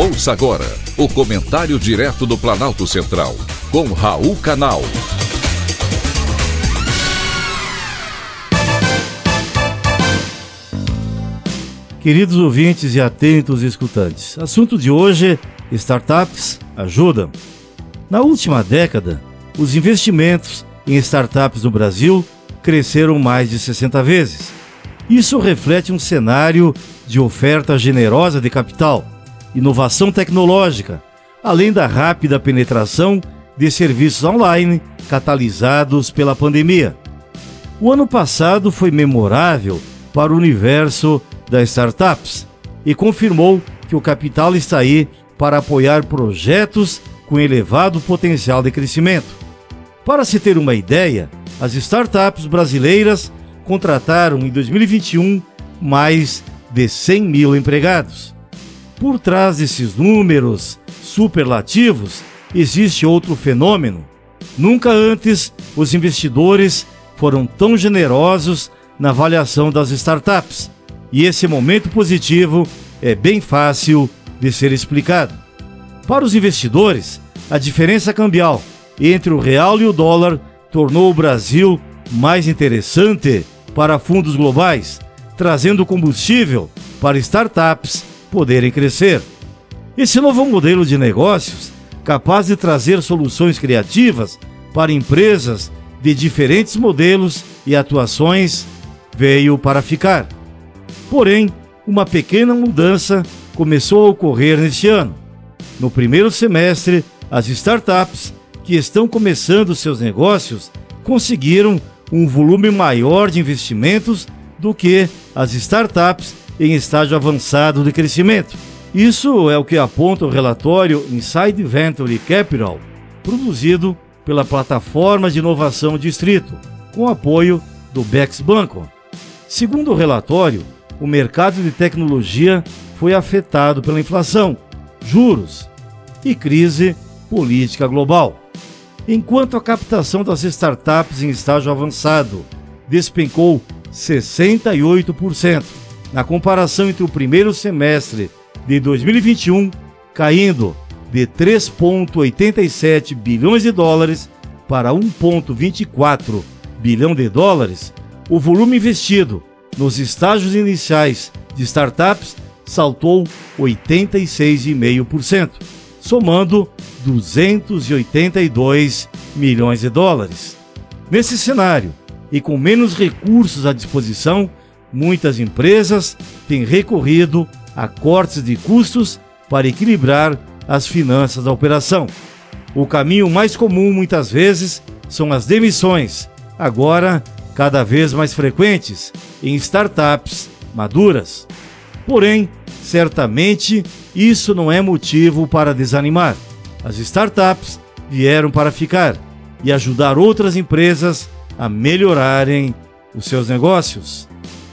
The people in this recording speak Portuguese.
Ouça agora o comentário direto do Planalto Central, com Raul Canal. Queridos ouvintes e atentos escutantes, assunto de hoje: startups ajudam. Na última década, os investimentos em startups no Brasil cresceram mais de 60 vezes. Isso reflete um cenário de oferta generosa de capital inovação tecnológica, além da rápida penetração de serviços online catalisados pela pandemia. O ano passado foi memorável para o universo das startups e confirmou que o capital está aí para apoiar projetos com elevado potencial de crescimento. Para se ter uma ideia, as startups brasileiras contrataram em 2021 mais de 100 mil empregados. Por trás desses números superlativos existe outro fenômeno. Nunca antes os investidores foram tão generosos na avaliação das startups. E esse momento positivo é bem fácil de ser explicado. Para os investidores, a diferença cambial entre o real e o dólar tornou o Brasil mais interessante para fundos globais, trazendo combustível para startups poderem crescer. Esse novo modelo de negócios, capaz de trazer soluções criativas para empresas de diferentes modelos e atuações, veio para ficar. Porém, uma pequena mudança começou a ocorrer neste ano. No primeiro semestre, as startups que estão começando seus negócios conseguiram um volume maior de investimentos do que as startups em estágio avançado de crescimento. Isso é o que aponta o relatório Inside Venture Capital, produzido pela plataforma de inovação Distrito, com apoio do Bex Banco. Segundo o relatório, o mercado de tecnologia foi afetado pela inflação, juros e crise política global. Enquanto a captação das startups em estágio avançado despencou 68%, na comparação entre o primeiro semestre de 2021, caindo de 3,87 bilhões de dólares para 1,24 bilhão de dólares, o volume investido nos estágios iniciais de startups saltou 86,5%, somando 282 milhões de dólares. Nesse cenário, e com menos recursos à disposição, muitas empresas têm recorrido a cortes de custos para equilibrar as finanças da operação. O caminho mais comum, muitas vezes, são as demissões, agora cada vez mais frequentes em startups maduras. Porém, certamente isso não é motivo para desanimar. As startups vieram para ficar e ajudar outras empresas a melhorarem os seus negócios.